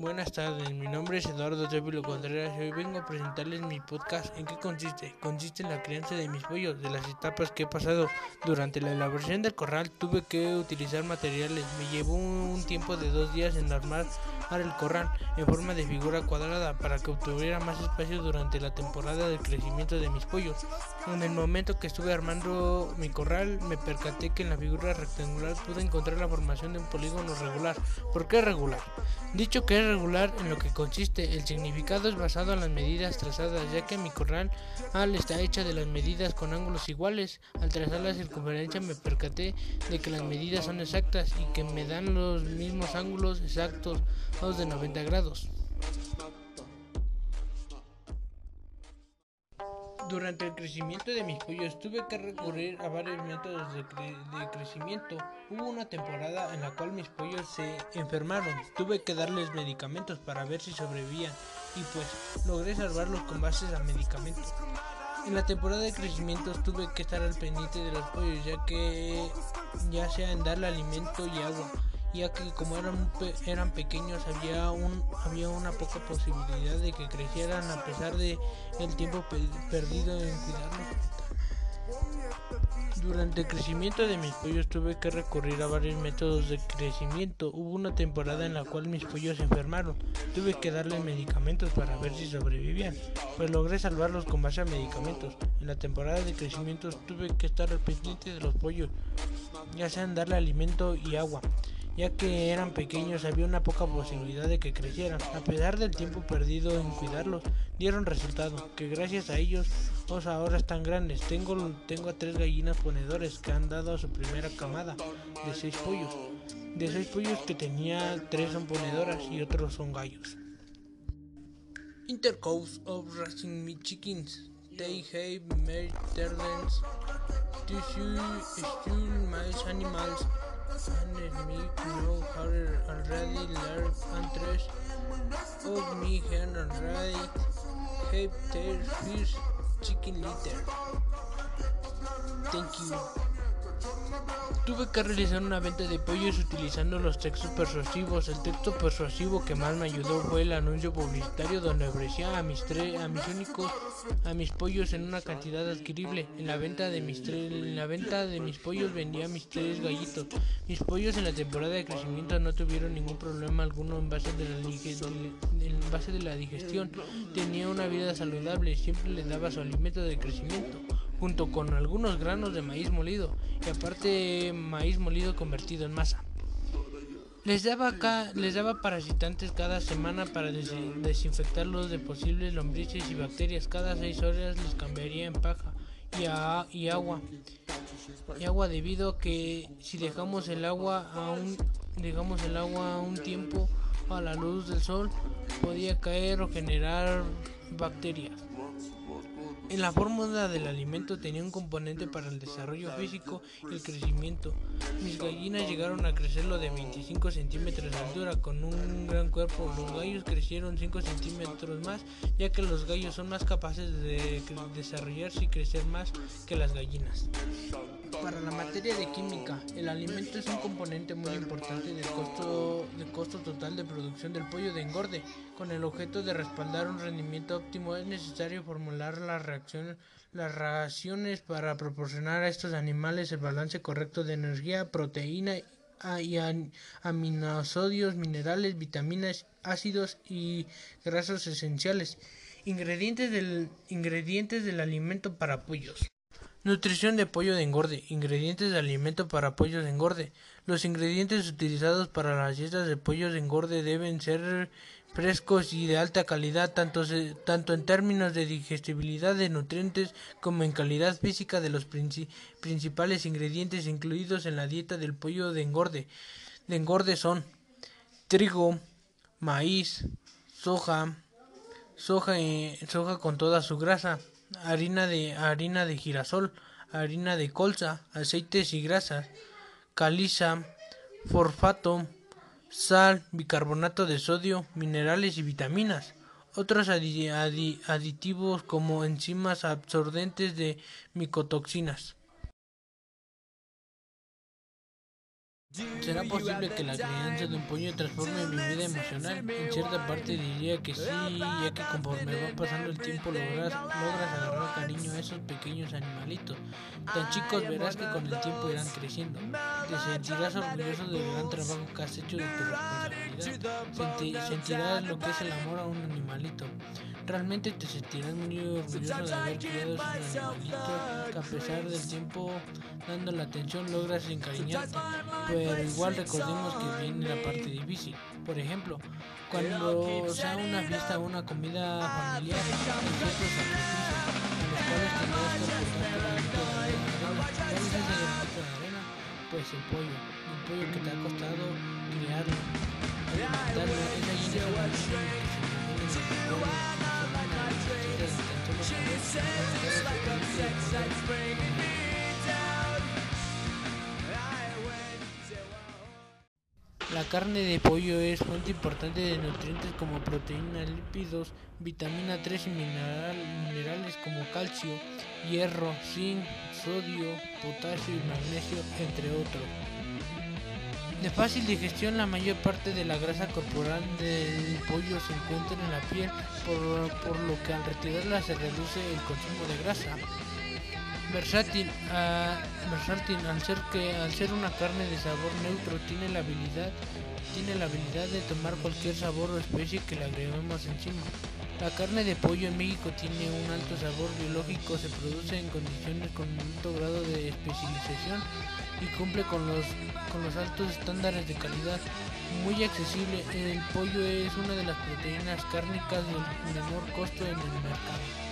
Buenas tardes, mi nombre es Eduardo Tépilo Contreras y hoy vengo a presentarles mi podcast. ¿En qué consiste? Consiste en la crianza de mis pollos, de las etapas que he pasado. Durante la elaboración del corral tuve que utilizar materiales. Me llevó un tiempo de dos días en armar el corral en forma de figura cuadrada para que obtuviera más espacio durante la temporada de crecimiento de mis pollos. En el momento que estuve armando mi corral me percaté que en la figura rectangular pude encontrar la formación de un polígono regular. ¿Por qué regular? Dicho que es regular en lo que consiste, el significado es basado en las medidas trazadas, ya que mi corral al está hecha de las medidas con ángulos iguales. Al trazar la circunferencia me percaté de que las medidas son exactas y que me dan los mismos ángulos exactos, los de 90 grados. Durante el crecimiento de mis pollos tuve que recurrir a varios métodos de, crecimiento. Hubo una temporada en la cual mis pollos se enfermaron. Tuve que darles medicamentos para ver si sobrevivían y pues logré salvarlos con bases a medicamentos. En la temporada de crecimiento tuve que estar al pendiente de los pollos ya que ya sea en darle alimento y agua ya que como eran, eran pequeños había, un, había una poca posibilidad de que crecieran a pesar de el tiempo perdido en cuidarlos. Durante el crecimiento de mis pollos tuve que recurrir a varios métodos de crecimiento. Hubo una temporada en la cual mis pollos se enfermaron. Tuve que darles medicamentos para ver si sobrevivían, pues logré salvarlos con base a medicamentos. En la temporada de crecimiento tuve que estar al pendiente de los pollos, ya sean darle alimento y agua ya que eran pequeños había una poca posibilidad de que crecieran. A pesar del tiempo perdido en cuidarlos, dieron resultado, que gracias a ellos los ahora están grandes. Tengo, tengo a tres gallinas ponedores que han dado a su primera camada de seis pollos. De seis pollos que tenía, tres son ponedoras y otros son gallos. Intercourse of raising me chickens. they have made turtles, tissue, steal my animals, and make no harder already learn and dress of me hand and right, have their fish, chicken litter. Thank you. Tuve que realizar una venta de pollos utilizando los textos persuasivos. El texto persuasivo que más me ayudó fue el anuncio publicitario donde ofrecía a mis a mis únicos, a mis pollos en una cantidad adquirible. En la venta de mis en la venta de mis pollos vendía mis tres gallitos. Mis pollos en la temporada de crecimiento no tuvieron ningún problema alguno en base de la, base de la digestión. Tenía una vida saludable, siempre les daba su alimento de crecimiento junto con algunos granos de maíz molido y aparte maíz molido convertido en masa. Les daba, les daba parasitantes cada semana para desinfectarlos de posibles lombrices y bacterias. Cada seis horas les cambiaría en paja y, y agua. Y agua debido a que si dejamos el agua a un, dejamos el agua a un tiempo a la luz del sol podía caer o generar bacterias. En la fórmula del alimento tenía un componente para el desarrollo físico y el crecimiento. Mis gallinas llegaron a crecer lo de 25 centímetros de altura con un gran cuerpo. Los gallos crecieron 5 centímetros más, ya que los gallos son más capaces de desarrollarse y crecer más que las gallinas. Para la materia de química, el alimento es un componente muy importante del costo, del costo total de producción del pollo de engorde. Con el objeto de respaldar un rendimiento es necesario formular las raciones para proporcionar a estos animales el balance correcto de energía, proteína y aminosodios, minerales, vitaminas, ácidos y grasos esenciales. Ingredientes del, ingredientes del alimento para pollos. Nutrición de pollo de engorde. Ingredientes de alimento para pollos de engorde. Los ingredientes utilizados para las dietas de pollos de engorde deben ser frescos y de alta calidad, tanto, tanto en términos de digestibilidad de nutrientes como en calidad física de los principales ingredientes incluidos en la dieta del pollo de engorde. De engorde son trigo, maíz, soja, soja, soja con toda su grasa, harina de, harina de girasol, harina de colza, aceites y grasas, caliza, forfato, sal, bicarbonato de sodio, minerales y vitaminas. Otros aditivos como enzimas absorbentes de micotoxinas. ¿Será posible que la crianza de un pollo transforme mi vida emocional? En cierta parte diría que sí, ya que conforme va pasando el tiempo logras, logras agarrar cariño a esos pequeños animalitos. Tan chicos verás que con el tiempo irán creciendo. Te sentirás orgulloso del gran trabajo que has hecho de tu responsabilidad. sentirás lo que es el amor a un animalito. Realmente te sentirás muy orgulloso de haber criado esos animalitos que a pesar del tiempo dando la atención logras encariñarte pero igual recordemos que viene la parte difícil. Por ejemplo, cuando sea una fiesta o una comida familiar, La carne de pollo es fuente importante de nutrientes como proteínas, lípidos, vitamina 3 y minerales como calcio, hierro, zinc, sodio, potasio y magnesio, entre otros. De fácil digestión, la mayor parte de la grasa corporal del pollo se encuentra en la piel, por, por lo que al retirarla se reduce el consumo de grasa versátil, uh, versátil al ser una carne de sabor neutro tiene la habilidad tiene la habilidad de tomar cualquier sabor o especie que le agreguemos encima. La carne de pollo en México tiene un alto sabor biológico, se produce en condiciones con un alto grado de especialización y cumple con los, altos estándares de calidad. Muy accesible, el pollo es una de las proteínas cárnicas del menor costo en el mercado.